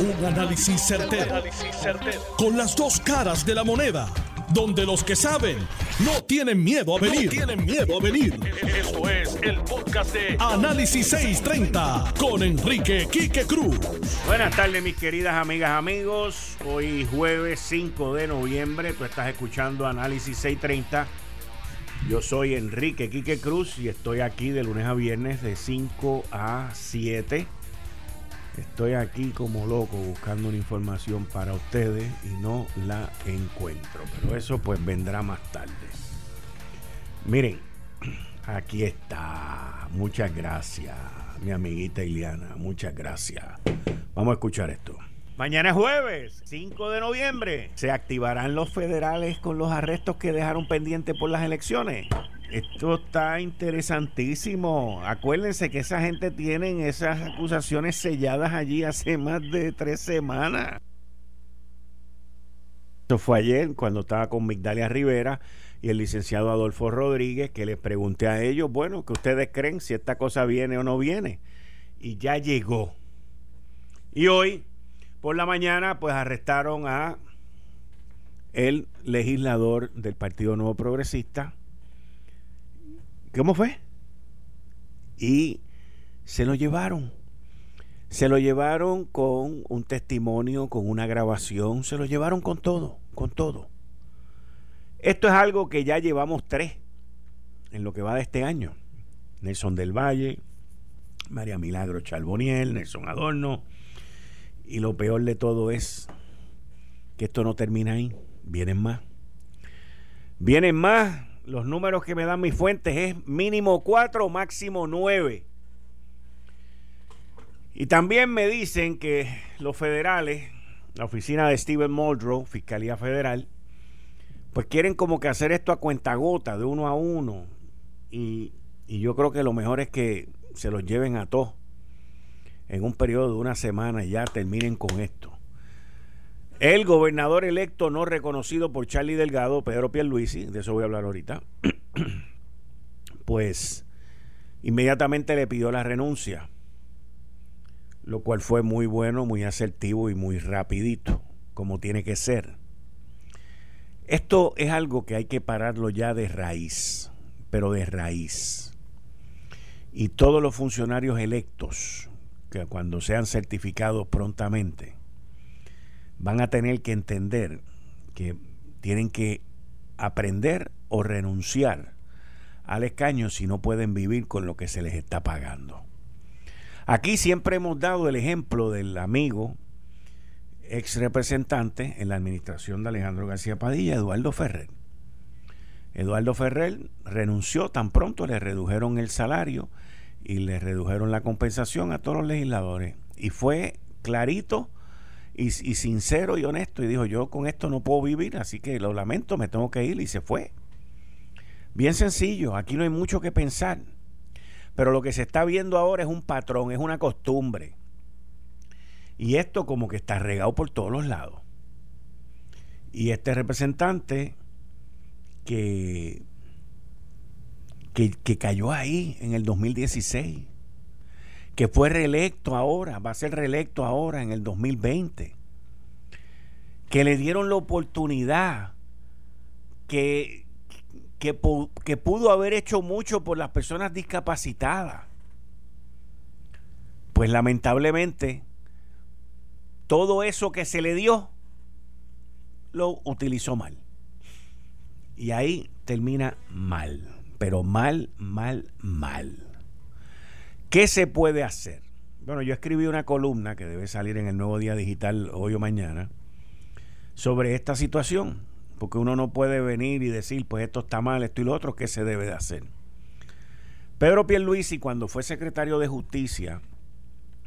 Un análisis certero, Con las dos caras de la moneda. Donde los que saben no tienen miedo a venir. tienen miedo a venir. Esto es el podcast de Análisis 630 con Enrique Quique Cruz. Buenas tardes, mis queridas amigas, amigos. Hoy jueves 5 de noviembre. Tú estás escuchando Análisis 630. Yo soy Enrique Quique Cruz y estoy aquí de lunes a viernes de 5 a 7 Estoy aquí como loco buscando una información para ustedes y no la encuentro. Pero eso pues vendrá más tarde. Miren, aquí está. Muchas gracias, mi amiguita Iliana. Muchas gracias. Vamos a escuchar esto. Mañana es jueves, 5 de noviembre. ¿Se activarán los federales con los arrestos que dejaron pendientes por las elecciones? Esto está interesantísimo. Acuérdense que esa gente tiene esas acusaciones selladas allí hace más de tres semanas. Esto fue ayer cuando estaba con Migdalia Rivera y el licenciado Adolfo Rodríguez, que les pregunté a ellos, bueno, que ustedes creen si esta cosa viene o no viene. Y ya llegó. Y hoy, por la mañana, pues arrestaron a el legislador del Partido Nuevo Progresista, ¿Cómo fue? Y se lo llevaron. Se lo llevaron con un testimonio, con una grabación, se lo llevaron con todo, con todo. Esto es algo que ya llevamos tres en lo que va de este año. Nelson del Valle, María Milagro Charboniel, Nelson Adorno. Y lo peor de todo es que esto no termina ahí. Vienen más. Vienen más los números que me dan mis fuentes es mínimo 4, máximo 9. Y también me dicen que los federales, la oficina de Steven Muldrow, Fiscalía Federal, pues quieren como que hacer esto a cuentagota, de uno a uno. Y, y yo creo que lo mejor es que se los lleven a todos en un periodo de una semana y ya terminen con esto. El gobernador electo no reconocido por Charlie Delgado, Pedro Pierluisi, de eso voy a hablar ahorita, pues inmediatamente le pidió la renuncia, lo cual fue muy bueno, muy asertivo y muy rapidito, como tiene que ser. Esto es algo que hay que pararlo ya de raíz, pero de raíz. Y todos los funcionarios electos, que cuando sean certificados prontamente, van a tener que entender que tienen que aprender o renunciar al escaño si no pueden vivir con lo que se les está pagando. Aquí siempre hemos dado el ejemplo del amigo ex representante en la administración de Alejandro García Padilla, Eduardo Ferrer. Eduardo Ferrer renunció tan pronto le redujeron el salario y le redujeron la compensación a todos los legisladores. Y fue clarito y, sincero y honesto y dijo, yo con esto no puedo vivir, así que lo lamento, me tengo que ir y se fue. Bien sencillo, aquí no hay mucho que pensar. Pero lo que se está viendo ahora es un patrón, es una costumbre. Y esto como que está regado por todos los lados. Y este representante que, que, que cayó ahí en el 2016 que fue reelecto ahora, va a ser reelecto ahora en el 2020, que le dieron la oportunidad, que, que, que pudo haber hecho mucho por las personas discapacitadas. Pues lamentablemente, todo eso que se le dio, lo utilizó mal. Y ahí termina mal, pero mal, mal, mal. ¿Qué se puede hacer? Bueno, yo escribí una columna que debe salir en el nuevo día digital hoy o mañana sobre esta situación, porque uno no puede venir y decir, pues esto está mal, esto y lo otro, ¿qué se debe de hacer? Pedro Pierluisi, cuando fue secretario de Justicia,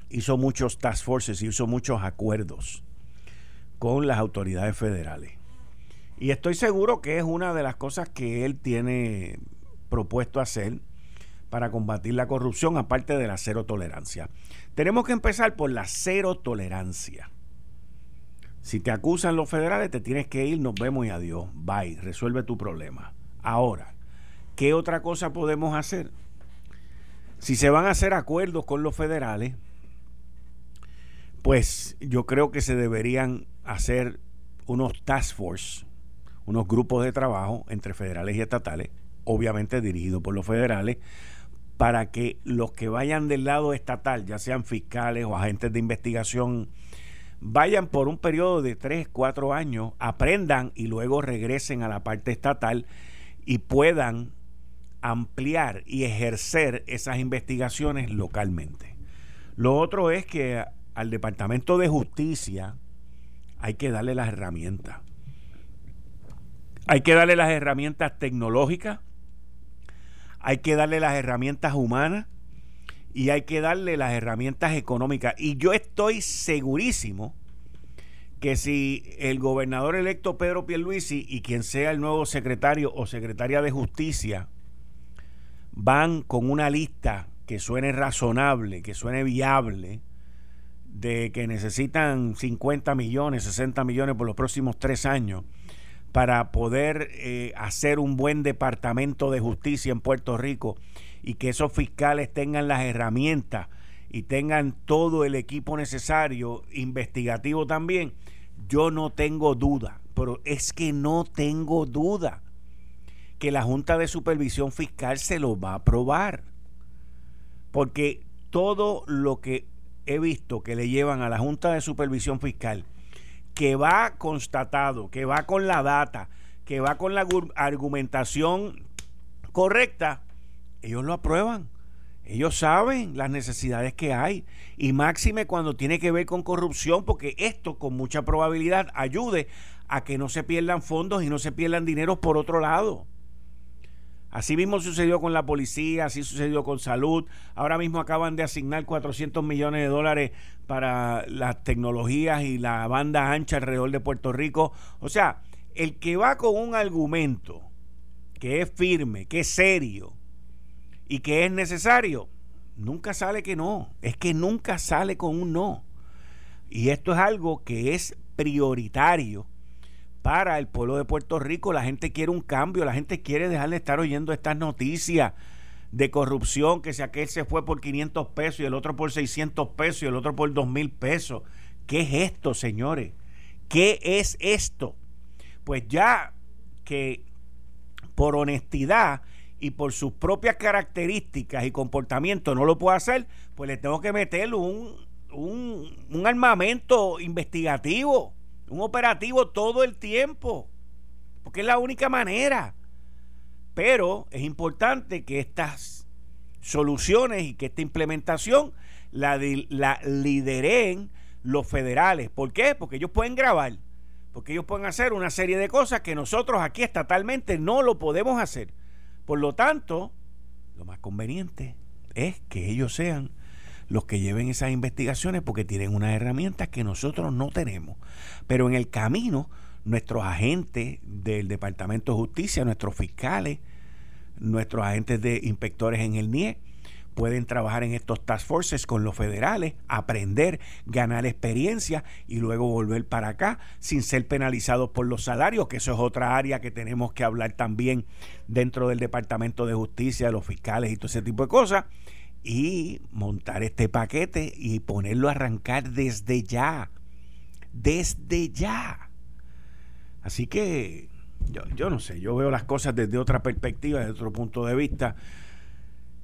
hizo muchos task forces, hizo muchos acuerdos con las autoridades federales. Y estoy seguro que es una de las cosas que él tiene propuesto hacer para combatir la corrupción, aparte de la cero tolerancia. Tenemos que empezar por la cero tolerancia. Si te acusan los federales, te tienes que ir, nos vemos y adiós. Bye, resuelve tu problema. Ahora, ¿qué otra cosa podemos hacer? Si se van a hacer acuerdos con los federales, pues yo creo que se deberían hacer unos task force, unos grupos de trabajo entre federales y estatales, obviamente dirigidos por los federales, para que los que vayan del lado estatal, ya sean fiscales o agentes de investigación, vayan por un periodo de 3, 4 años, aprendan y luego regresen a la parte estatal y puedan ampliar y ejercer esas investigaciones localmente. Lo otro es que al Departamento de Justicia hay que darle las herramientas. Hay que darle las herramientas tecnológicas, hay que darle las herramientas humanas y hay que darle las herramientas económicas. Y yo estoy segurísimo que si el gobernador electo Pedro Pierluisi y quien sea el nuevo secretario o secretaria de justicia van con una lista que suene razonable, que suene viable, de que necesitan 50 millones, 60 millones por los próximos tres años para poder eh, hacer un buen departamento de justicia en Puerto Rico y que esos fiscales tengan las herramientas y tengan todo el equipo necesario, investigativo también, yo no tengo duda, pero es que no tengo duda que la Junta de Supervisión Fiscal se lo va a aprobar. Porque todo lo que he visto que le llevan a la Junta de Supervisión Fiscal, que va constatado, que va con la data, que va con la argumentación correcta, ellos lo aprueban. Ellos saben las necesidades que hay y máxime cuando tiene que ver con corrupción, porque esto con mucha probabilidad ayude a que no se pierdan fondos y no se pierdan dineros por otro lado. Así mismo sucedió con la policía, así sucedió con salud. Ahora mismo acaban de asignar 400 millones de dólares para las tecnologías y la banda ancha alrededor de Puerto Rico. O sea, el que va con un argumento que es firme, que es serio y que es necesario, nunca sale que no. Es que nunca sale con un no. Y esto es algo que es prioritario para el pueblo de Puerto Rico. La gente quiere un cambio, la gente quiere dejar de estar oyendo estas noticias de corrupción, que si aquel se fue por 500 pesos y el otro por 600 pesos y el otro por 2 mil pesos. ¿Qué es esto, señores? ¿Qué es esto? Pues ya que por honestidad y por sus propias características y comportamiento no lo puede hacer, pues le tengo que meter un, un, un armamento investigativo un operativo todo el tiempo, porque es la única manera. Pero es importante que estas soluciones y que esta implementación la, la lideren los federales. ¿Por qué? Porque ellos pueden grabar, porque ellos pueden hacer una serie de cosas que nosotros aquí estatalmente no lo podemos hacer. Por lo tanto, lo más conveniente es que ellos sean los que lleven esas investigaciones porque tienen unas herramientas que nosotros no tenemos. Pero en el camino, nuestros agentes del Departamento de Justicia, nuestros fiscales, nuestros agentes de inspectores en el NIE, pueden trabajar en estos task forces con los federales, aprender, ganar experiencia y luego volver para acá sin ser penalizados por los salarios, que eso es otra área que tenemos que hablar también dentro del Departamento de Justicia, de los fiscales y todo ese tipo de cosas y montar este paquete y ponerlo a arrancar desde ya. Desde ya. Así que yo, no sé, yo veo las cosas desde otra perspectiva, desde otro punto de vista.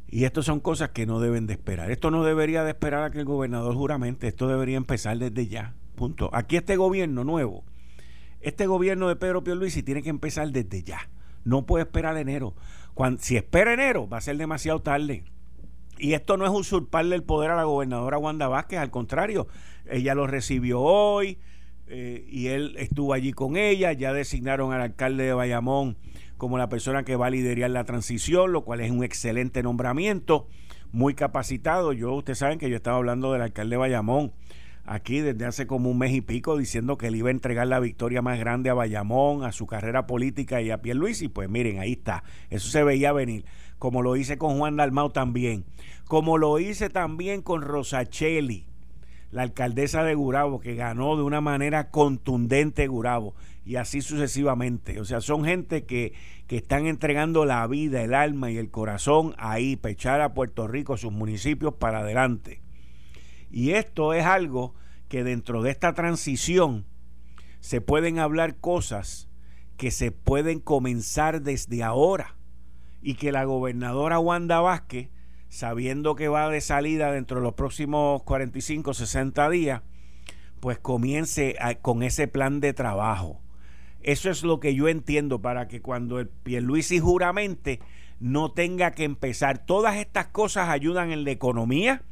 Y esto son cosas que no deben de esperar. Esto no debería de esperar a que el gobernador juramente, esto debería empezar desde ya. Punto. Aquí este gobierno nuevo, este gobierno de Pedro Pierluisi tiene que empezar desde ya. No puede esperar enero. Si espera enero, va a ser demasiado tarde. Y esto no es usurparle el poder a la gobernadora Wanda Vázquez, al contrario, ella lo recibió hoy eh, y él estuvo allí con ella, ya designaron al alcalde de Bayamón como la persona que va a liderar la transición, lo cual es un excelente nombramiento, muy capacitado. Yo, ustedes saben que yo estaba hablando del alcalde de Bayamón aquí desde hace como un mes y pico diciendo que él iba a entregar la victoria más grande a Bayamón, a su carrera política y a Pierluisi, pues miren, ahí está, eso se veía venir como lo hice con Juan Dalmau también, como lo hice también con Rosacheli, la alcaldesa de Gurabo, que ganó de una manera contundente Gurabo, y así sucesivamente. O sea, son gente que, que están entregando la vida, el alma y el corazón ahí, pechar a Puerto Rico, sus municipios para adelante. Y esto es algo que dentro de esta transición se pueden hablar cosas que se pueden comenzar desde ahora y que la gobernadora Wanda Vázquez, sabiendo que va de salida dentro de los próximos 45, 60 días, pues comience con ese plan de trabajo. Eso es lo que yo entiendo para que cuando el Pierluisi juramente no tenga que empezar. Todas estas cosas ayudan en la economía,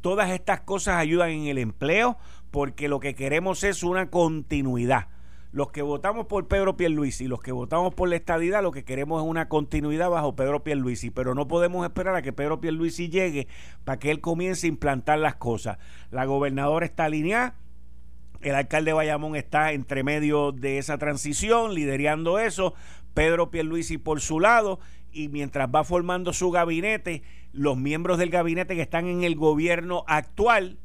todas estas cosas ayudan en el empleo, porque lo que queremos es una continuidad. Los que votamos por Pedro Pierluisi y los que votamos por la estadidad, lo que queremos es una continuidad bajo Pedro Pierluisi, pero no podemos esperar a que Pedro Pierluisi llegue para que él comience a implantar las cosas. La gobernadora está alineada, el alcalde de Bayamón está entre medio de esa transición, liderando eso, Pedro Pierluisi por su lado, y mientras va formando su gabinete, los miembros del gabinete que están en el gobierno actual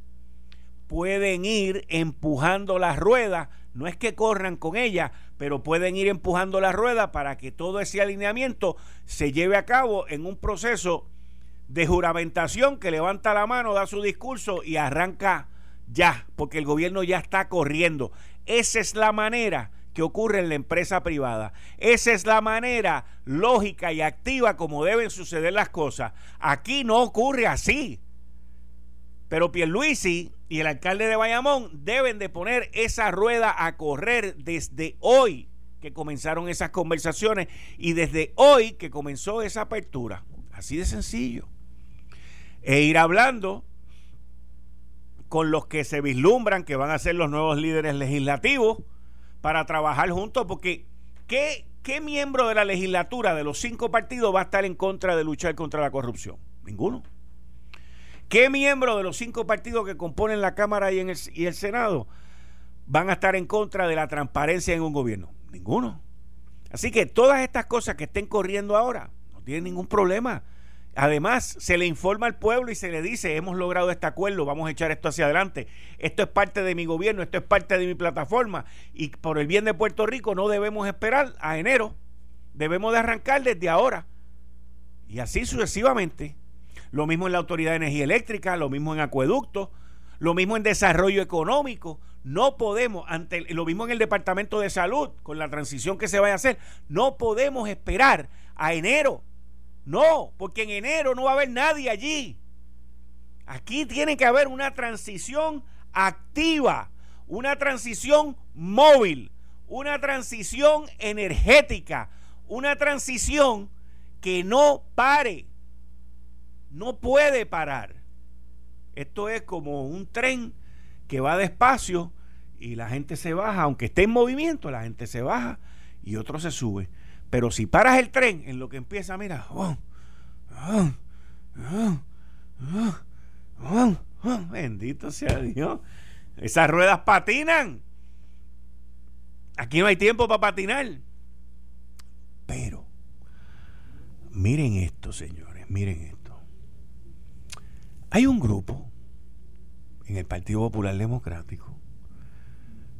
pueden ir empujando las ruedas no es que corran con ella, pero pueden ir empujando la rueda para que todo ese alineamiento se lleve a cabo en un proceso de juramentación que levanta la mano, da su discurso y arranca ya, porque el gobierno ya está corriendo. Esa es la manera que ocurre en la empresa privada. Esa es la manera lógica y activa como deben suceder las cosas. Aquí no ocurre así. Pero Pierluisi y el alcalde de Bayamón deben de poner esa rueda a correr desde hoy que comenzaron esas conversaciones y desde hoy que comenzó esa apertura. Así de sencillo. E ir hablando con los que se vislumbran que van a ser los nuevos líderes legislativos para trabajar juntos, porque ¿qué, ¿qué miembro de la legislatura de los cinco partidos va a estar en contra de luchar contra la corrupción? Ninguno. ¿Qué miembros de los cinco partidos que componen la Cámara y, en el Senado van a estar en contra de la transparencia en un gobierno? Ninguno. Así que todas estas cosas que estén corriendo ahora no tienen ningún problema. Además, se le informa al pueblo y se le dice, hemos logrado este acuerdo, vamos a echar esto hacia adelante. Esto es parte de mi gobierno, esto es parte de mi plataforma. Y por el bien de Puerto Rico no debemos esperar a enero. Debemos de arrancar desde ahora. Y así sucesivamente lo mismo en la Autoridad de Energía Eléctrica, lo mismo en acueductos, lo mismo en desarrollo económico. No podemos, ante lo mismo en el Departamento de Salud, con la transición que se vaya a hacer, no podemos esperar a enero. No, porque en enero no va a haber nadie allí. Aquí tiene que haber una transición activa, una transición móvil, una transición energética, una transición que no pare no puede parar. Esto es como un tren que va despacio y la gente se baja, aunque esté en movimiento, la gente se baja y otro se sube. Pero si paras el tren en lo que empieza, mira, bendito sea Dios, esas ruedas patinan. Aquí no hay tiempo para patinar. Pero, miren esto, señores, miren esto. Hay un grupo en el Partido Popular Democrático,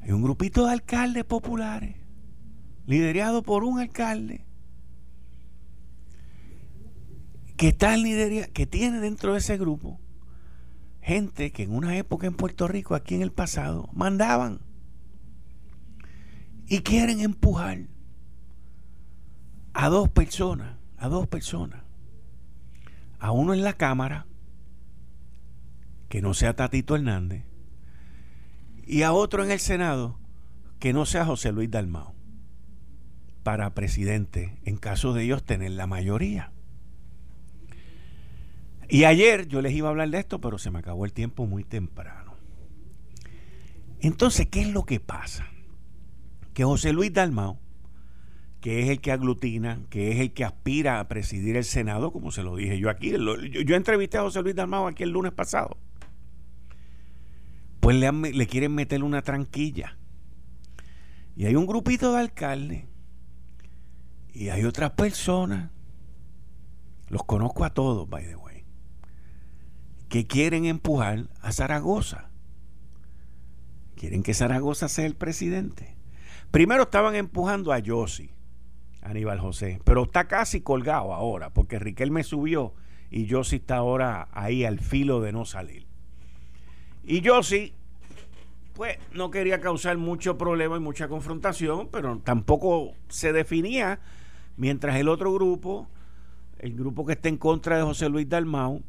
hay un grupito de alcaldes populares, liderado por un alcalde, que, está que tiene dentro de ese grupo gente que en una época en Puerto Rico, aquí en el pasado, mandaban y quieren empujar a dos personas, a dos personas, a uno en la Cámara que no sea Tatito Hernández, y a otro en el Senado que no sea José Luis Dalmao, para presidente, en caso de ellos tener la mayoría. Y ayer yo les iba a hablar de esto, pero se me acabó el tiempo muy temprano. Entonces, ¿qué es lo que pasa? Que José Luis Dalmao, que es el que aglutina, que es el que aspira a presidir el Senado, como se lo dije yo aquí. Yo, entrevisté a José Luis Dalmao aquí el lunes pasado le, quieren meter una tranquilla. Y hay un grupito de alcaldes y hay otras personas, los conozco a todos, by the way, que quieren empujar a Zaragoza. Quieren que Zaragoza sea el presidente. Primero estaban empujando a Yossi, Aníbal José, pero está casi colgado ahora, porque Riquelme subió y Yossi está ahora ahí al filo de no salir. Y yo sí, pues no quería causar mucho problema y mucha confrontación, pero tampoco se definía, mientras el otro grupo, el grupo que está en contra de José Luis Dalmau,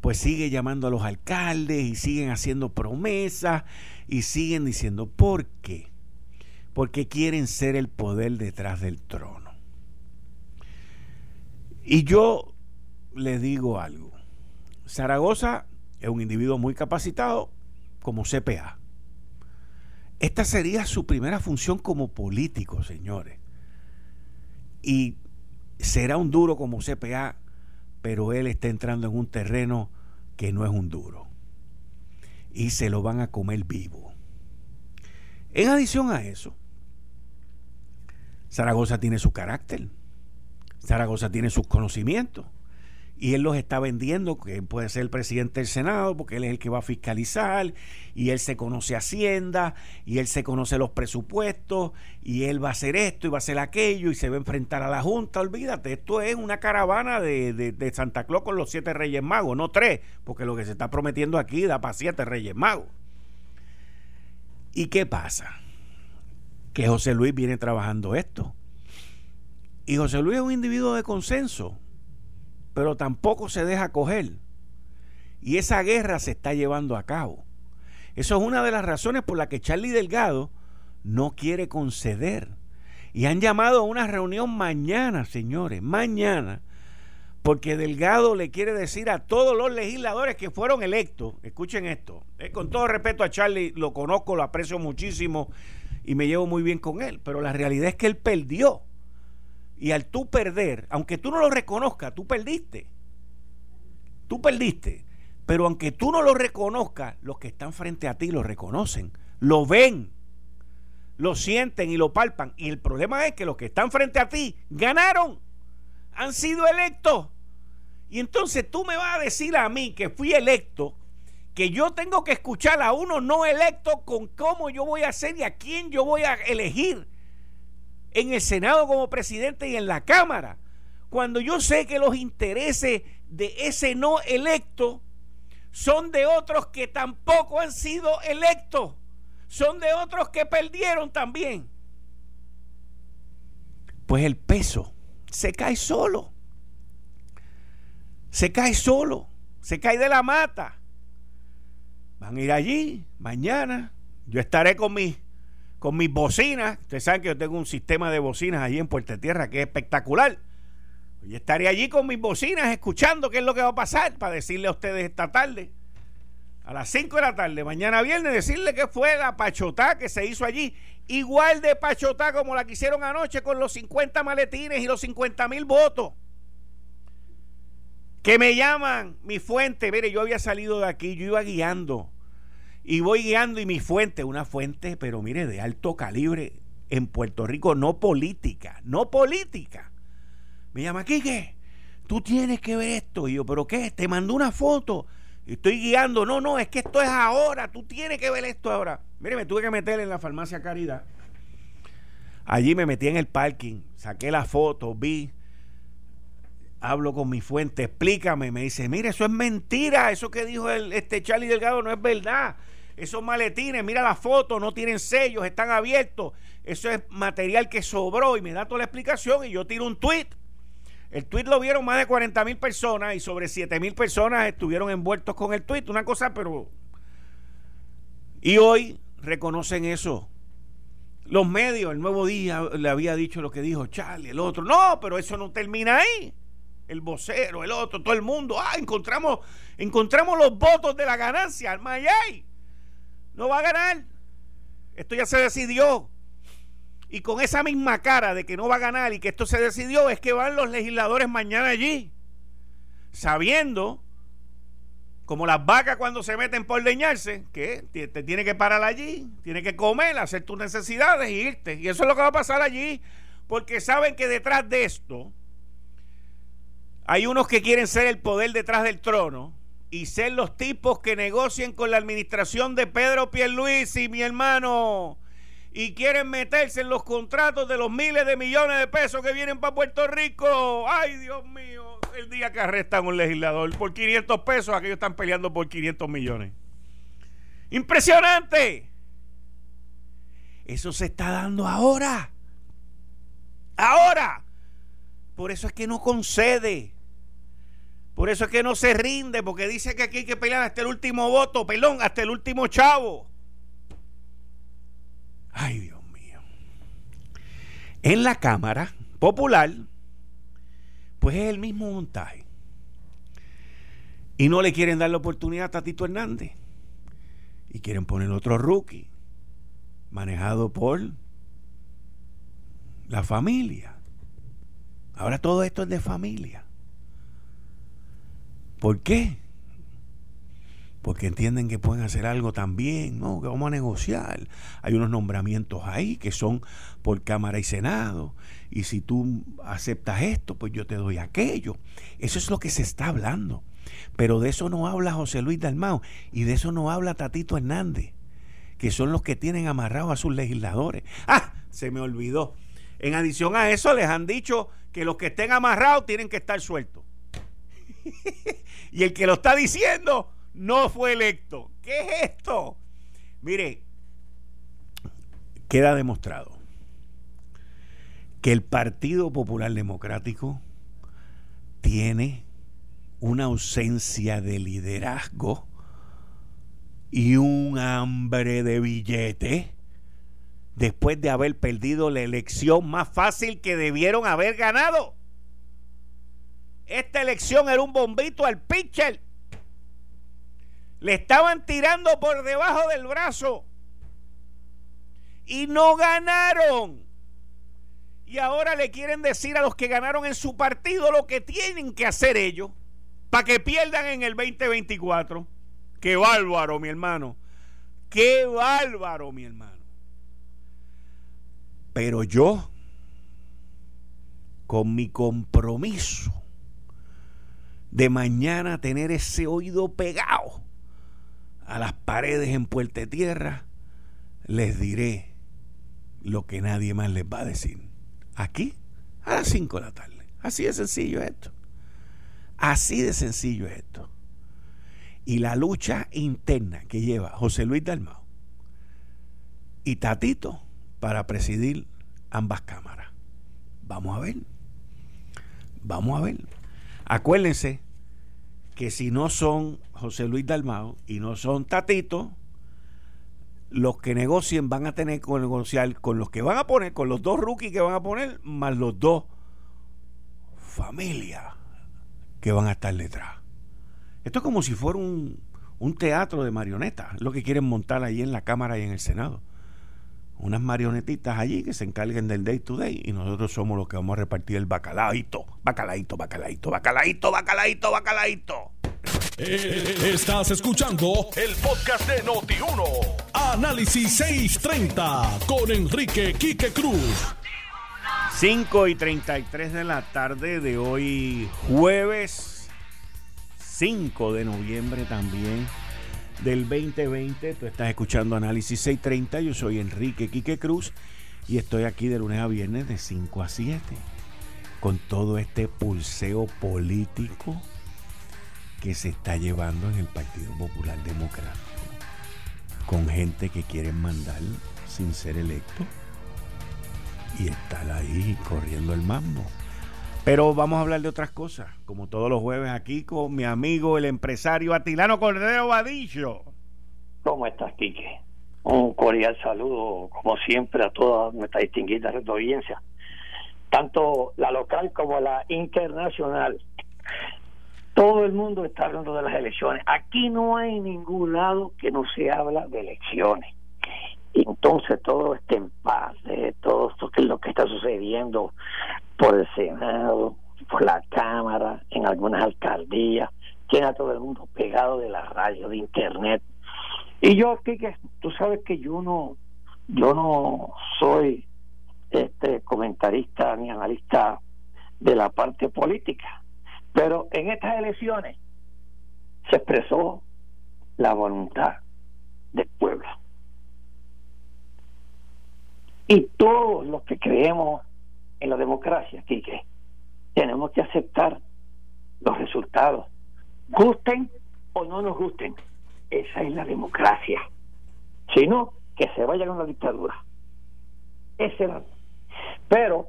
pues sigue llamando a los alcaldes y siguen haciendo promesas y siguen diciendo, ¿por qué? Porque quieren ser el poder detrás del trono. Y yo le digo algo. Zaragoza es un individuo muy capacitado como CPA. Esta sería su primera función como político, señores. Y será un duro como CPA, pero él está entrando en un terreno que no es un duro. Y se lo van a comer vivo. En adición a eso, Zaragoza tiene su carácter. Zaragoza tiene sus conocimientos y él los está vendiendo, que puede ser el presidente del Senado, porque él es el que va a fiscalizar, y él se conoce Hacienda, y él se conoce los presupuestos, y él va a hacer esto y va a hacer aquello, y se va a enfrentar a la Junta. Olvídate, esto es una caravana de, de Santa Claus con los siete Reyes Magos, no tres, porque lo que se está prometiendo aquí da para siete Reyes Magos. ¿Y qué pasa? Que José Luis viene trabajando esto. Y José Luis es un individuo de consenso pero tampoco se deja coger. Y esa guerra se está llevando a cabo. Eso es una de las razones por las que Charlie Delgado no quiere conceder. Y han llamado a una reunión mañana, señores, mañana, porque Delgado le quiere decir a todos los legisladores que fueron electos, escuchen esto, eh, con todo respeto a Charlie, lo conozco, lo aprecio muchísimo y me llevo muy bien con él, pero la realidad es que él perdió. Y al tú perder, aunque tú no lo reconozcas, tú perdiste. Tú perdiste. Pero aunque tú no lo reconozcas, los que están frente a ti lo reconocen, lo ven, lo sienten y lo palpan. Y el problema es que los que están frente a ti ganaron, han sido electos. Y entonces tú me vas a decir a mí que fui electo, que yo tengo que escuchar a uno no electo con cómo yo voy a hacer y a quién yo voy a elegir en el Senado como presidente y en la Cámara, cuando yo sé que los intereses de ese no electo son de otros que tampoco han sido electos, son de otros que perdieron también. Pues el peso se cae solo, se cae solo, se cae de la mata. Van a ir allí mañana, yo estaré con mis con mis bocinas. Ustedes saben que yo tengo un sistema de bocinas allí en Puerto Tierra que es espectacular. Y estaré allí con mis bocinas escuchando qué es lo que va a pasar para decirle a ustedes esta tarde, a las 5 de la tarde, mañana viernes, decirle que fue la pachotá que se hizo allí. Igual de pachotá como la que hicieron anoche con los 50 maletines y los 50 mil votos. Que me llaman mi fuente. Mire, yo había salido de aquí, yo iba guiando y voy guiando y mi fuente, una fuente, pero mire, de alto calibre en Puerto Rico, no política, no política. Me llama, Quique, tú tienes que ver esto. Y yo, ¿pero qué? Te mando una foto. Y estoy guiando. No, no, es que esto es ahora. Tú tienes que ver esto ahora. Mire, me tuve que meter en la farmacia Caridad. Allí me metí en el parking, saqué la foto, vi, hablo con mi fuente, explícame. Me dice, mire, eso es mentira. Eso que dijo el, este Charlie Delgado no es verdad. Esos maletines, mira la foto, no tienen sellos, están abiertos. Eso es material que sobró y me da toda la explicación y yo tiro un tweet. El tweet lo vieron más de 40 mil personas y sobre 7 mil personas estuvieron envueltos con el tweet. Una cosa, pero... Y hoy reconocen eso. Los medios, el nuevo día le había dicho lo que dijo Charlie, el otro. No, pero eso no termina ahí. El vocero, el otro, todo el mundo. Ah, encontramos, encontramos los votos de la ganancia. al Mayay no va a ganar. Esto ya se decidió. Y con esa misma cara de que no va a ganar y que esto se decidió, es que van los legisladores mañana allí, sabiendo, como las vacas cuando se meten por leñarse, que te, tiene que parar allí, tiene que comer, hacer tus necesidades y irte. Y eso es lo que va a pasar allí, porque saben que detrás de esto hay unos que quieren ser el poder detrás del trono y ser los tipos que negocien con la administración de Pedro Pierluisi, mi hermano, y quieren meterse en los contratos de los miles de millones de pesos que vienen para Puerto Rico. Ay, Dios mío, el día que arrestan un legislador por 500 pesos, aquellos están peleando por 500 millones. Impresionante. Eso se está dando ahora. Ahora. Por eso es que no concede. Por eso es que no se rinde, porque dice que aquí hay que pelear hasta el último voto, pelón, hasta el último chavo. Ay, Dios mío. En la Cámara Popular, pues es el mismo montaje. Y no le quieren dar la oportunidad a Tatito Hernández. Y quieren poner otro rookie, manejado por la familia. Ahora todo esto es de familia. ¿Por qué? Porque entienden que pueden hacer algo también, ¿no? Que vamos a negociar. Hay unos nombramientos ahí que son por Cámara y Senado. Y si tú aceptas esto, pues yo te doy aquello. Eso es lo que se está hablando. Pero de eso no habla José Luis Dalmao y de eso no habla Tatito Hernández, que son los que tienen amarrados a sus legisladores. Ah, se me olvidó. En adición a eso les han dicho que los que estén amarrados tienen que estar sueltos. y el que lo está diciendo no fue electo. ¿Qué es esto? Mire, queda demostrado que el Partido Popular Democrático tiene una ausencia de liderazgo y un hambre de billete después de haber perdido la elección más fácil que debieron haber ganado. Esta elección era un bombito al pitcher. Le estaban tirando por debajo del brazo. Y no ganaron. Y ahora le quieren decir a los que ganaron en su partido lo que tienen que hacer ellos para que pierdan en el 2024. Qué bárbaro, mi hermano. Qué bárbaro, mi hermano. Pero yo, con mi compromiso de mañana tener ese oído pegado a las paredes en Puerta Tierra, les diré lo que nadie más les va a decir. Aquí, a las 5 de la tarde. Así de sencillo es esto. Así de sencillo es esto. Y la lucha interna que lleva José Luis Dalmao y Tatito para presidir ambas cámaras. Vamos a ver. Vamos a ver. Acuérdense que si no son José Luis Dalmao y no son Tatito, los que negocien van a tener que negociar con los que van a poner, con los dos rookies que van a poner, más los dos familias que van a estar detrás. Esto es como si fuera un, un teatro de marionetas, lo que quieren montar ahí en la Cámara y en el Senado unas marionetitas allí que se encarguen del day to day y nosotros somos los que vamos a repartir el bacalaito, bacalaito, bacalaito, bacalaito, bacalaito, bacalaito. Eh, estás escuchando el podcast de Noti1. Análisis 630 con Enrique Quique Cruz. 5 y 33 de la tarde de hoy, jueves 5 de noviembre también del 2020. Tú estás escuchando Análisis 630. Yo soy Enrique Quique Cruz y estoy aquí de lunes a viernes de 5 a 7 con todo este pulseo político que se está llevando en el Partido Popular Democrático. Con gente que quieren mandar sin ser electo y estar ahí corriendo el mambo. Pero vamos a hablar de otras cosas, como todos los jueves aquí con mi amigo, el empresario Atilano Cordero Vadillo. ¿Cómo estás, Quique? Un cordial saludo, como siempre, a toda nuestra distinguida audiencia, tanto la local como la internacional. Todo el mundo está hablando de las elecciones. Aquí no hay ningún lado que no se habla de elecciones. Entonces todo este empate, todo esto que lo que está sucediendo por el Senado, por la Cámara, en algunas alcaldías, tiene a todo el mundo pegado de la radio, de internet. Y yo, que tú sabes que yo no, yo no soy este comentarista ni analista de la parte política, pero en estas elecciones se expresó la voluntad del pueblo. Y todos los que creemos en la democracia, Quique, tenemos que aceptar los resultados, gusten o no nos gusten. Esa es la democracia. sino que se vaya con la dictadura. Ese Pero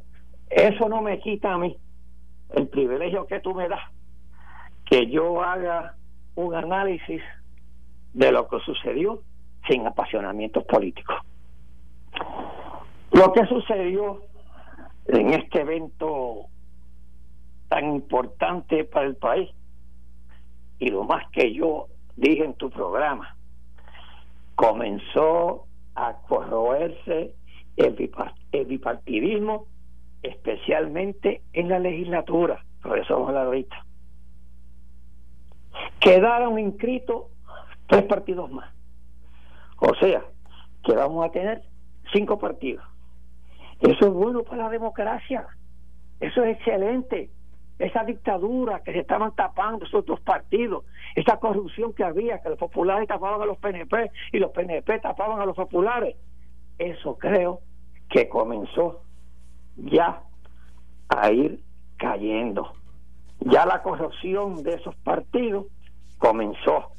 eso no me quita a mí el privilegio que tú me das, que yo haga un análisis de lo que sucedió sin apasionamientos políticos. Lo que sucedió en este evento tan importante para el país y lo más que yo dije en tu programa, comenzó a corroerse el, bipartidismo, especialmente en la legislatura, por eso vamos a hablar ahorita. Quedaron inscritos tres partidos más. O sea, que vamos a tener cinco partidos. Eso es bueno para la democracia. Eso es excelente. Esa dictadura que se estaban tapando esos dos partidos, esa corrupción que había, que los populares tapaban a los PNP y los PNP tapaban a los populares. Eso creo que comenzó ya a ir cayendo. Ya la corrupción de esos partidos comenzó.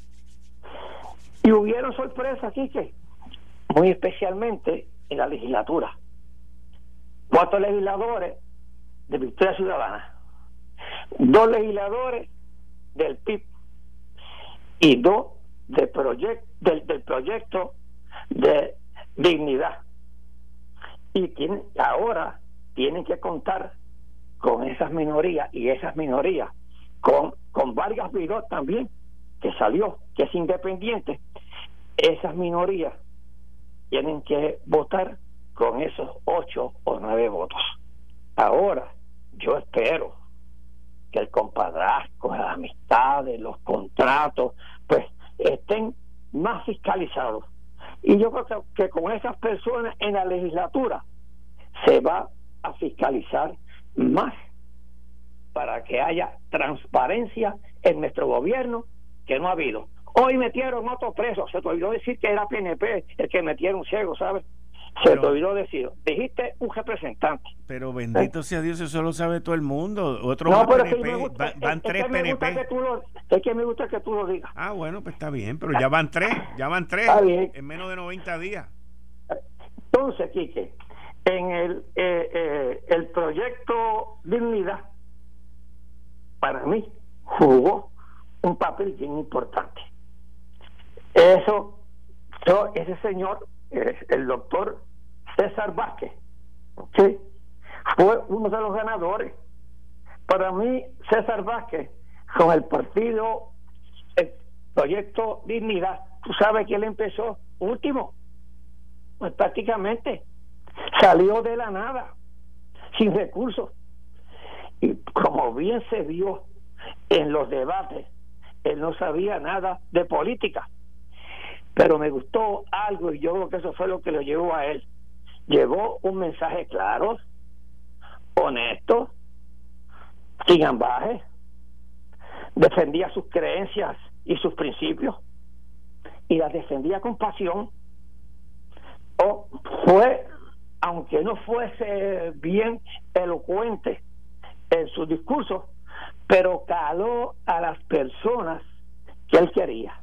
Y hubieron sorpresas que, muy especialmente en la legislatura. Cuatro legisladores de Victoria Ciudadana, dos legisladores del PIB y dos del, del, del proyecto de dignidad. Y ahora tienen que contar con esas minorías y esas minorías, con, con Vargas Vidot también, que salió, que es independiente, esas minorías tienen que votar con esos ocho o nueve votos. Ahora, yo espero que el compadrazgo, las amistades, los contratos, pues estén más fiscalizados. Y yo creo que, con esas personas en la legislatura se va a fiscalizar más para que haya transparencia en nuestro gobierno que no ha habido. Hoy metieron otro preso, se te olvidó decir que era PNP el que metieron ciego, ¿sabes? Se te olvidó decir, dijiste un representante. Pero bendito sea Dios, eso lo sabe todo el mundo. Otro no, pero PNP, van, tres PNP. es que me gusta que tú lo digas. Ah, bueno, pues está bien, pero ya van tres, ya van tres en menos de 90 días. Entonces, Quique, en el, eh, eh, el proyecto Dignidad, para mí, jugó un papel bien importante. Eso, ese señor, el doctor César Vázquez, fue uno de los ganadores. Para mí, César Vázquez, con el partido, el proyecto Dignidad, tú sabes que él empezó último, pues prácticamente salió de la nada, sin recursos. Y como bien se vio en los debates, él no sabía nada de política. Pero me gustó algo y yo creo que eso fue lo que lo llevó a él. Llevó un mensaje claro, honesto, sin ambaje, defendía sus creencias y sus principios y las defendía con pasión. O fue, aunque no fuese bien elocuente en su discurso, pero caló a las personas que él quería.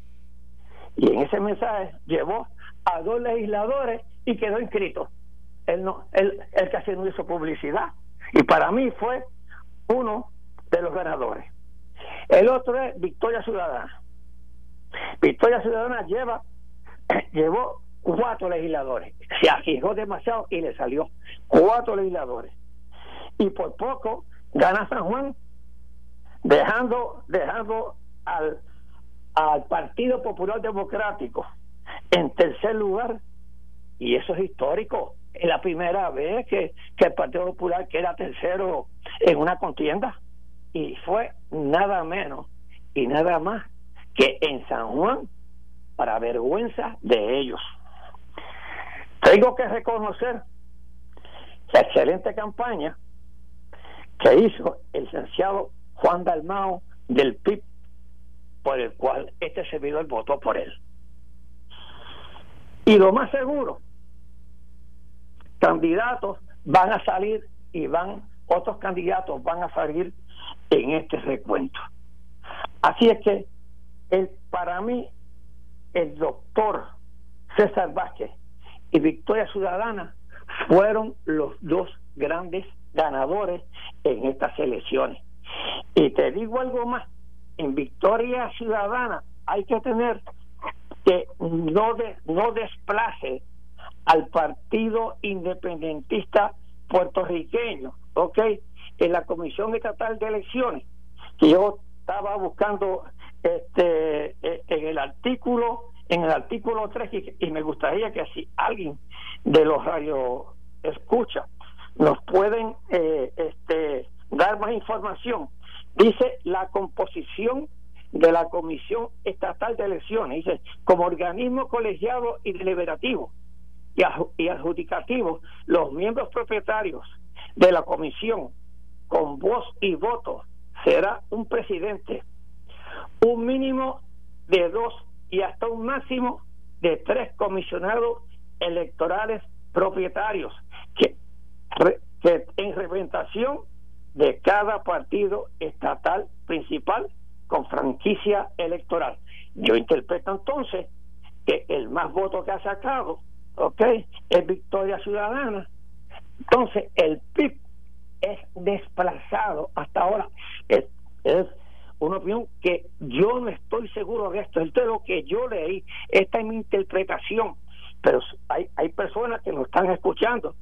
Y en ese mensaje llevó a dos legisladores y quedó inscrito. Él, no, él, él casi no hizo publicidad. Y para mí fue uno de los ganadores. El otro es Victoria Ciudadana. Victoria Ciudadana lleva, llevó cuatro legisladores. Se agijó demasiado y le salió cuatro legisladores. Y por poco gana San Juan dejando, dejando al, al Partido Popular Democrático en tercer lugar, y eso es histórico. Es la primera vez que, el Partido Popular queda tercero en una contienda, y fue nada menos y nada más que en San Juan, para vergüenza de ellos. Tengo que reconocer la excelente campaña que hizo el licenciado Juan Dalmao del PIB, por el cual este servidor votó por él. Y lo más seguro, candidatos van a salir y van, otros candidatos van a salir en este recuento. Así es que el, para mí, el doctor César Vázquez y Victoria Ciudadana fueron los dos grandes ganadores en estas elecciones. Y te digo algo más, en Victoria Ciudadana hay que tener que no, no desplace al Partido Independentista puertorriqueño, ¿ok? En la Comisión Estatal de Elecciones, que yo estaba buscando este e, en el artículo en el artículo 3 y, me gustaría que si alguien de los radio escucha nos pueden eh, este, dar más información dice la composición de la Comisión Estatal de Elecciones. Dice como organismo colegiado y deliberativo y, adjudicativo los miembros propietarios de la comisión con voz y voto será un presidente un mínimo de dos y hasta un máximo de tres comisionados electorales propietarios que, en representación de cada partido estatal principal con franquicia electoral. Yo interpreto entonces que el más voto que ha sacado, ¿ok? Es Victoria Ciudadana. Entonces el PIB es desplazado hasta ahora. Es, es una opinión que yo no estoy seguro de esto, esto es lo que yo leí, esta es mi interpretación, pero hay, hay personas que nos están escuchando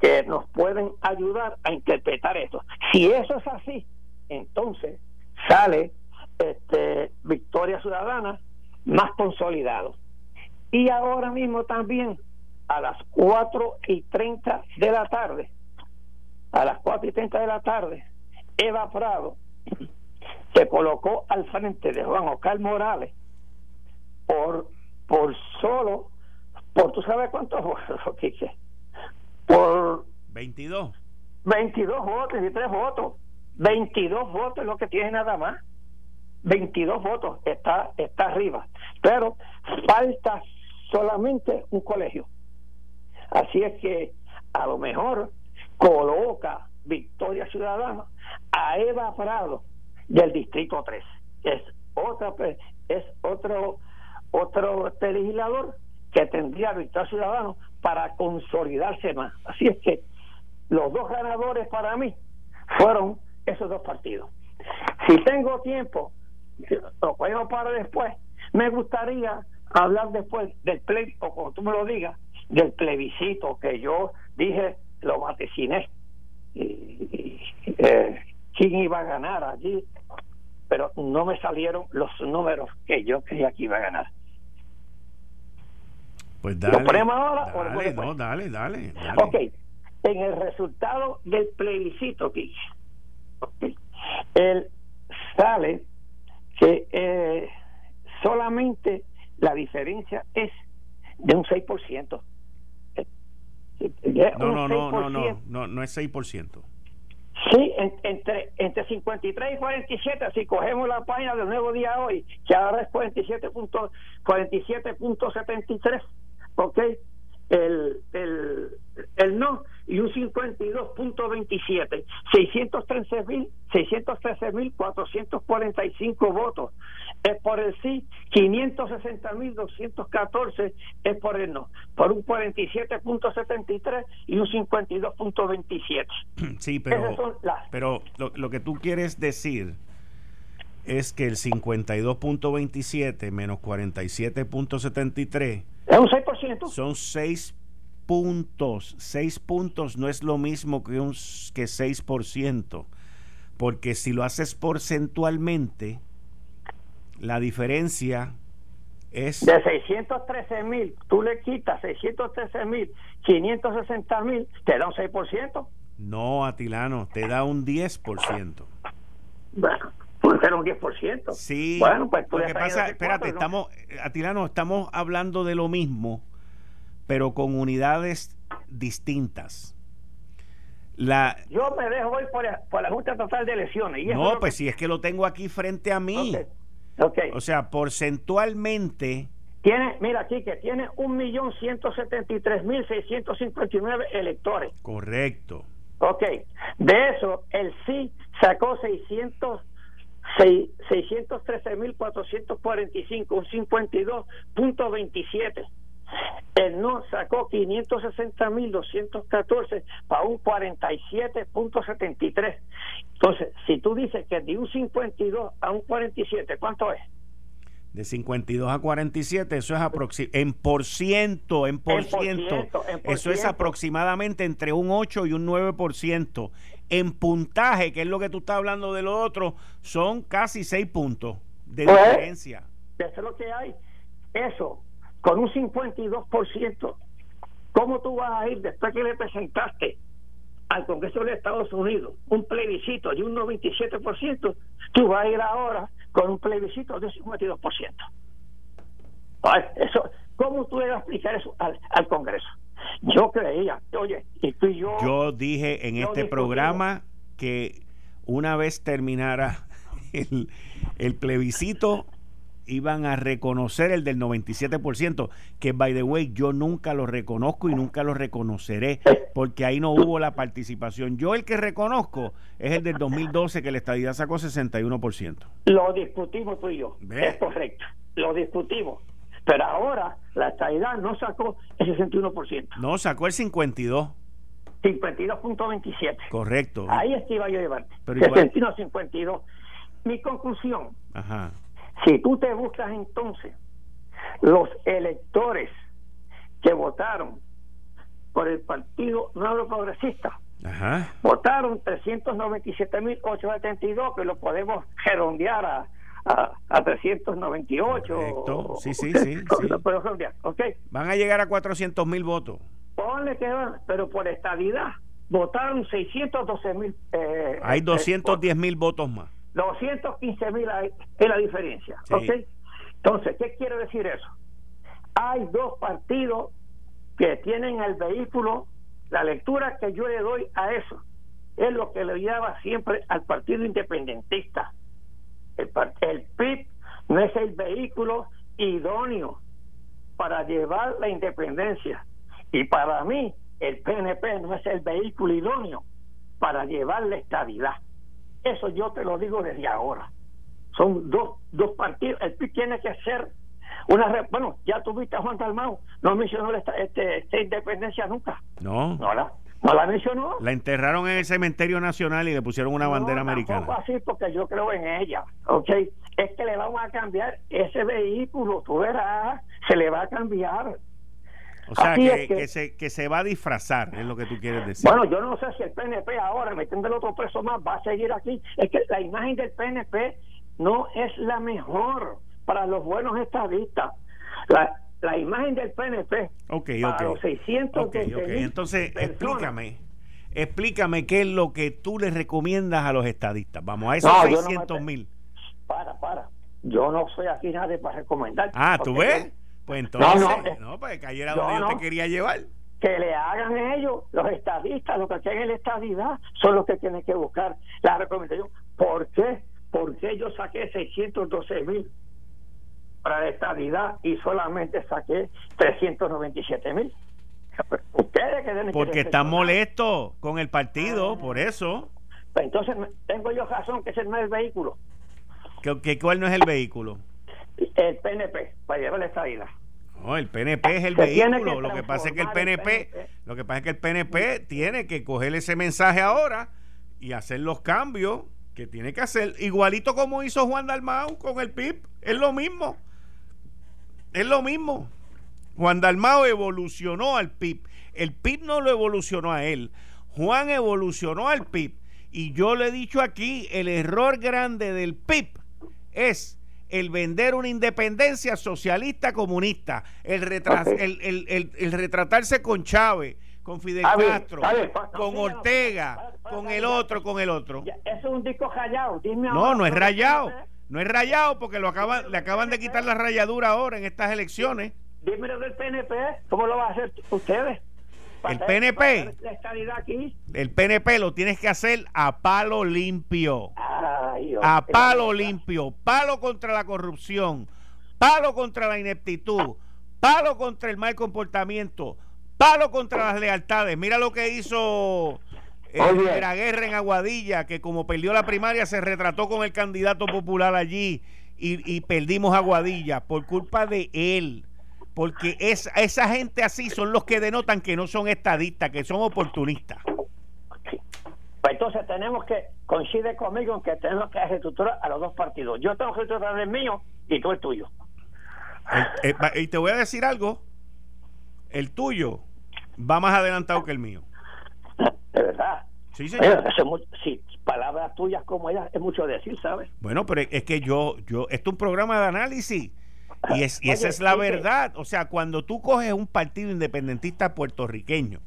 que nos pueden ayudar a interpretar esto. Si eso es así, entonces sale este, Victoria Ciudadana más consolidado. Y ahora mismo también a las 4 y 30 de la tarde, a las 4 y 30 de la tarde, Eva Prado se colocó al frente de Juan Oscar Morales por por solo por tú sabes cuántos votos por 22 22 votos y 3 votos. 22 votos es lo que tiene nada más. 22 votos está está arriba. Pero falta solamente un colegio. Así es que a lo mejor coloca Victoria Ciudadana a Eva Prado del distrito 3 es otra es otro otro legislador que tendría Victoria Ciudadano para consolidarse más. Así es que los dos ganadores para mí fueron esos dos partidos. Si tengo tiempo lo puedo para después. Me gustaría hablar después del plebiscito, o como tú me lo digas del plebiscito que yo dije lo vaticiné. Y, eh, quién iba a ganar allí pero no me salieron los números que yo creía que iba a ganar. Pues dale. ¿Lo ponemos ahora dale, no, dale, dale, Ok, en el resultado del plebiscito, que él sale que eh, solamente la diferencia es de un 6%. No, no, no, no, no, no, no es 6%. Sí, entre, entre 53 y 47, si cogemos la página del nuevo día hoy, que ahora es 47.73, ¿ok? El, el, el no y un 52.27, 613.445 votos es por el sí, 560.214 es por el no, por un 47.73 y un 52.27. Sí, pero, pero lo, lo que tú quieres decir es que el 52.27 menos 47.73 es un 6%. Son 6 puntos. 6 puntos no es lo mismo que un que 6%, porque si lo haces porcentualmente la diferencia es... De 613 mil, tú le quitas 613 mil, 560 mil, te da un 6%. No, Atilano, te da un 10%. Bueno, puede ser un 10%. Sí. Bueno, pues lo que pasa, espérate, estamos, Atilano, estamos hablando de lo mismo, pero con unidades distintas. La, Yo me dejo hoy por, la Junta Total de Elecciones. Y no, pues si es que lo tengo aquí frente a mí. O sea, porcentualmente. Tiene, mira, que tiene 1.173.659 electores. Correcto. Ok. De eso, el sí sacó 600. 613.445, un 52.27. El no sacó 560.214 para un 47.73. Entonces, si tú dices que de un 52 a un 47, ¿cuánto es? De 52 a 47, eso es aproximadamente, en por ciento, en por, ciento, eso es aproximadamente entre un 8 y un 9%. En puntaje, que es lo que tú estás hablando de lo otro, son casi 6 puntos de pues, diferencia. Eso es lo que hay. Eso, con un 52%, ¿cómo tú vas a ir después que le presentaste al Congreso de Estados Unidos un plebiscito de un 97%, tú vas a ir ahora con un plebiscito de un 52%. Eso, ¿Cómo tú le vas a explicar eso al, Congreso? Yo creía, oye, y tú y yo... Yo dije en este programa que una vez terminara el, el plebiscito, iban a reconocer el del 97%, que by the way yo nunca lo reconozco y nunca lo reconoceré, porque ahí no hubo la participación. Yo el que reconozco es el del 2012, que la estadidad sacó 61%. Lo discutimos tú y yo, es correcto, lo discutimos. Pero ahora la estadidad no sacó el 61%. No, sacó el 52%. 52.27. Correcto. Ahí es que iba yo a llevar. Pero 52. Mi conclusión. Ajá si tú te buscas entonces los electores que votaron por el Partido Nuevo Progresista, Ajá. votaron 397.872, que lo podemos redondear a, a, 398. Sí, sí, sí. sí. Okay. Van a llegar a 400.000 votos. Ponle que van, pero por estabilidad votaron 612.000. Eh, Hay 210.000 eh, votos más. 215 mil es la diferencia. Entonces, ¿qué quiere decir eso? Hay dos partidos que tienen el vehículo, la lectura que yo le doy a eso es lo que le lleva siempre al partido independentista. El, el PIB no es el vehículo idóneo para llevar la independencia. Y para mí, el PNP no es el vehículo idóneo para llevar la estabilidad. Eso yo te lo digo desde ahora. Son dos, dos partidos. El PIB tiene que ser una. Bueno, ya tuviste a Juan Dalmau, no mencionó esta, este, esta independencia nunca. No. No la, no la mencionó. La enterraron en el cementerio nacional y le pusieron una bandera americana. así porque yo creo en ella. ¿Ok? Es que le vamos a cambiar ese vehículo, tú verás, se le va a cambiar. O sea, que, se, que se va a disfrazar, es lo que tú quieres decir. Bueno, yo no sé si el PNP ahora, metiendo el otro preso más, va a seguir aquí. Es que la imagen del PNP no es la mejor para los buenos estadistas. La, la imagen del PNP okay, para los 600 Entonces, explícame. Explícame qué es lo que tú le recomiendas a los estadistas. Vamos a esos 600 mil. para, para. Yo no soy aquí nadie para recomendar. Ah, ¿tú ves? Pues entonces, no, no, no pues cayera donde yo te quería llevar. Que le hagan ellos, los estadistas, los que quieren la estadidad, son los que tienen que buscar la recomendación. ¿Por qué? Porque yo saqué 612 mil para la estadidad y solamente saqué 397 mil. Ustedes que deben Porque están molestos con el partido, ah. por eso. Pues entonces tengo yo razón que ese no es el vehículo. ¿Qué, cuál no es el vehículo? El PNP, para llevar la estadidad. No, el PNP es el vehículo. lo que pasa es que el PNP, lo que pasa es que el PNP tiene que coger ese mensaje ahora y hacer los cambios que tiene que hacer, igualito como hizo Juan Dalmau con el PIB. Es lo mismo. Es lo mismo. Juan Dalmau evolucionó al PIB. El PIB no lo evolucionó a él. Juan evolucionó al PIB. Y yo le he dicho aquí, el error grande del PIB es el vender una independencia socialista comunista, el, el, retratarse con Chávez, con Fidel Castro, con Ortega, con el otro, con el otro. Eso es un disco rayado. no, no es rayado. No es rayado porque lo acaban, le acaban de quitar la rayadura ahora en estas elecciones. Dímelo del PNP, ¿cómo lo va a hacer ustedes? El PNP, el PNP lo tienes que hacer a palo limpio. a palo limpio. Palo contra la corrupción. Palo contra la ineptitud. Palo contra el mal comportamiento. Palo contra las lealtades. Mira lo que hizo eh, la guerra en Aguadilla, que como perdió la primaria se retrató con el candidato popular allí y, y perdimos Aguadilla por culpa de él porque es, esa gente así son los que denotan que no son estadistas, que son oportunistas. Pues entonces tenemos que, coincide conmigo en que tenemos que ejecutar a los dos partidos. Yo tengo que ejecutar el mío y tú el tuyo. Eh, y te voy a decir algo, el tuyo va más adelantado que el mío. De verdad. Sí, señor. sí, palabras tuyas como ellas es mucho decir, ¿sabes? Bueno, pero es que yo, yo, esto es un programa de análisis. Y, es, y esa es la verdad. O sea, cuando tú coges un partido independentista puertorriqueño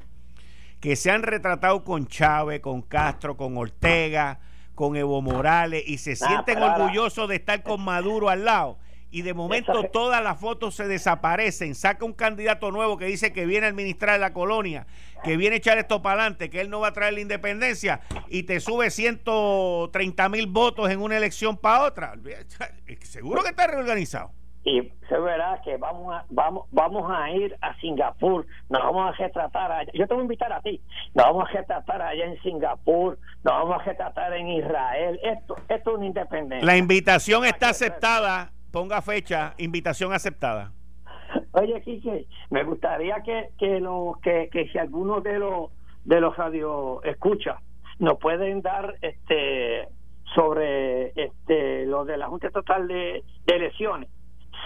que se han retratado con Chávez, con Castro, con Ortega, con Evo Morales y se sienten orgullosos de estar con Maduro al lado y de momento todas las fotos se desaparecen. Saca un candidato nuevo que dice que viene a administrar la colonia, que viene a echar esto para adelante, que él no va a traer la independencia y te sube 130 mil votos en una elección para otra. Seguro que está reorganizado y se verá que vamos a, vamos vamos a ir a Singapur, nos vamos a retratar allá, yo te voy a invitar a ti, nos vamos a retratar allá en Singapur, nos vamos a retratar en Israel, esto, esto es una independencia. La invitación está aceptada ponga fecha, invitación aceptada. Oye, Quique, me gustaría que, que, lo, que, que si alguno de los de los radio escucha nos pueden dar este sobre este lo de la Junta Total de, Elecciones,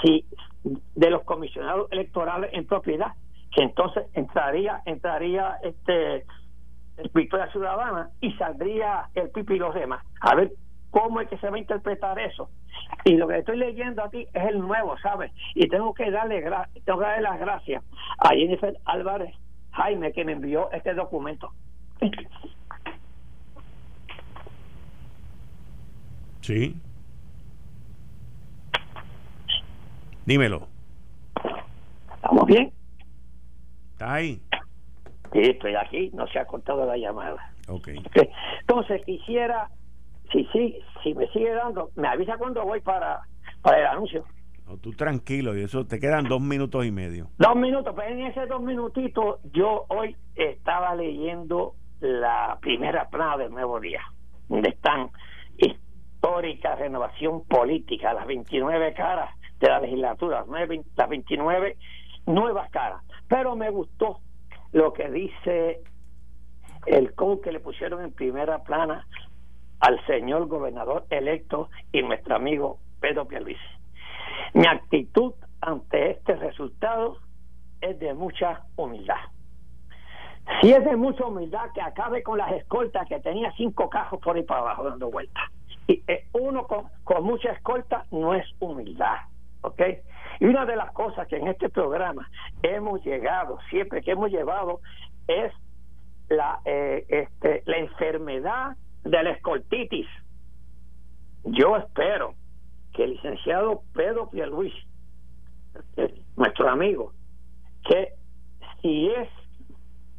si de los comisionados electorales en propiedad, que entonces entraría entraría este Victoria Ciudadana y saldría el Pipi y los demás. A ver cómo es que se va a interpretar eso. Y lo que estoy leyendo aquí es el nuevo, ¿sabes? Y tengo que darle, tengo que darle las gracias a Jennifer Álvarez Jaime que me envió este documento. Sí. Dímelo. ¿Estamos bien? ¿Estás ahí? Sí, estoy aquí, no se ha cortado la llamada. Ok. Entonces quisiera si sí, si me sigue dando, me avisa cuando voy para, para el anuncio. No, tú tranquilo, y eso te quedan dos minutos y medio. Dos minutos, pero en esos dos minutitos yo hoy estaba leyendo la primera plana del Nuevo Día, donde están histórica renovación política, las 29 caras de la legislatura, las 29 nuevas caras. Pero me gustó lo que dice el code que le pusieron en primera plana al señor gobernador electo y nuestro amigo Pedro Pierluisi. Mi actitud ante este resultado es de mucha humildad. Si es de mucha humildad que acabe con las escoltas que tenía cinco cajos por ahí para abajo dando vueltas. Y eh, uno con, con mucha escolta no es humildad, ¿ok? Y una de las cosas que en este programa hemos llegado, siempre que hemos llevado, es la, eh, este, la enfermedad de la escoltitis. Yo espero que el licenciado Pedro Pierluis, nuestro amigo, que si es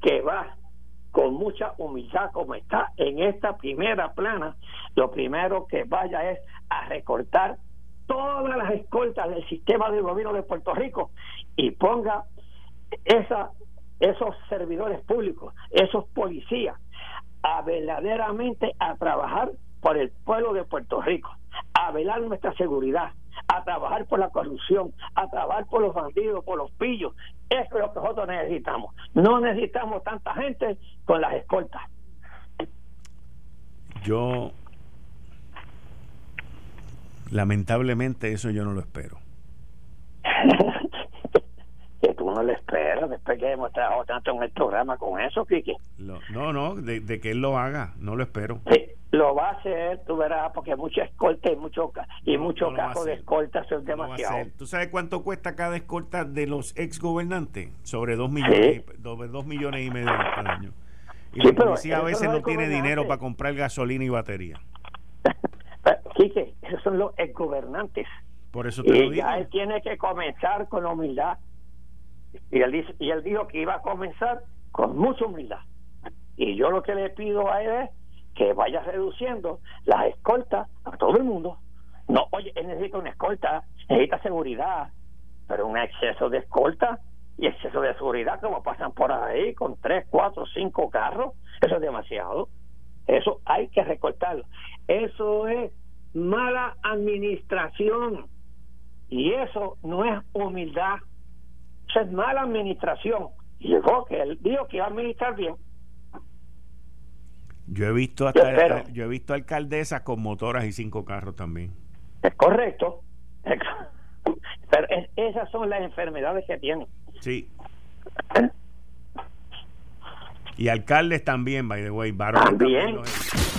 que va con mucha humildad como está en esta primera plana, lo primero que vaya es a recortar todas las escoltas del sistema de gobierno de Puerto Rico y ponga esa, esos servidores públicos, esos policías, a verdaderamente a trabajar por el pueblo de Puerto Rico, a velar nuestra seguridad, a trabajar por la corrupción, a trabajar por los bandidos, por los pillos. Eso es lo que nosotros necesitamos. No necesitamos tanta gente con las escoltas. Yo, lamentablemente, eso yo no lo espero. no le espera después que hemos trabajado tanto en el programa con eso, Kiki. no, no, de, que él lo haga, no lo espero. lo va a hacer, tú verás, porque mucha escolta y mucho, y mucho cajo de escolta es demasiado. ¿Tú sabes cuánto cuesta cada escolta de los ex gobernantes? Sobre dos millones, dos, millones y medio al año. Y la policía a veces no, tiene dinero para comprar gasolina y batería. Quique, esos son los ex gobernantes. Por eso te lo digo. Ya él tiene que comenzar con humildad y él, dice, y él dijo que iba a comenzar con mucha humildad. Y yo lo que le pido a él es que vaya reduciendo las escoltas a todo el mundo. No, oye, él necesita una escolta, necesita seguridad, pero un exceso de escolta y exceso de seguridad, como pasan por ahí con tres, cuatro, cinco carros, eso es demasiado. Eso hay que recortarlo. Eso es mala administración y eso no es humildad Eso es mala administración. Y llegó que él dijo que iba a administrar bien. Yo he visto hasta yo he visto alcaldesas con motoras y cinco carros también. Es correcto. Pero esas son las enfermedades que tienen. Sí. Y alcaldes también, by the way. También.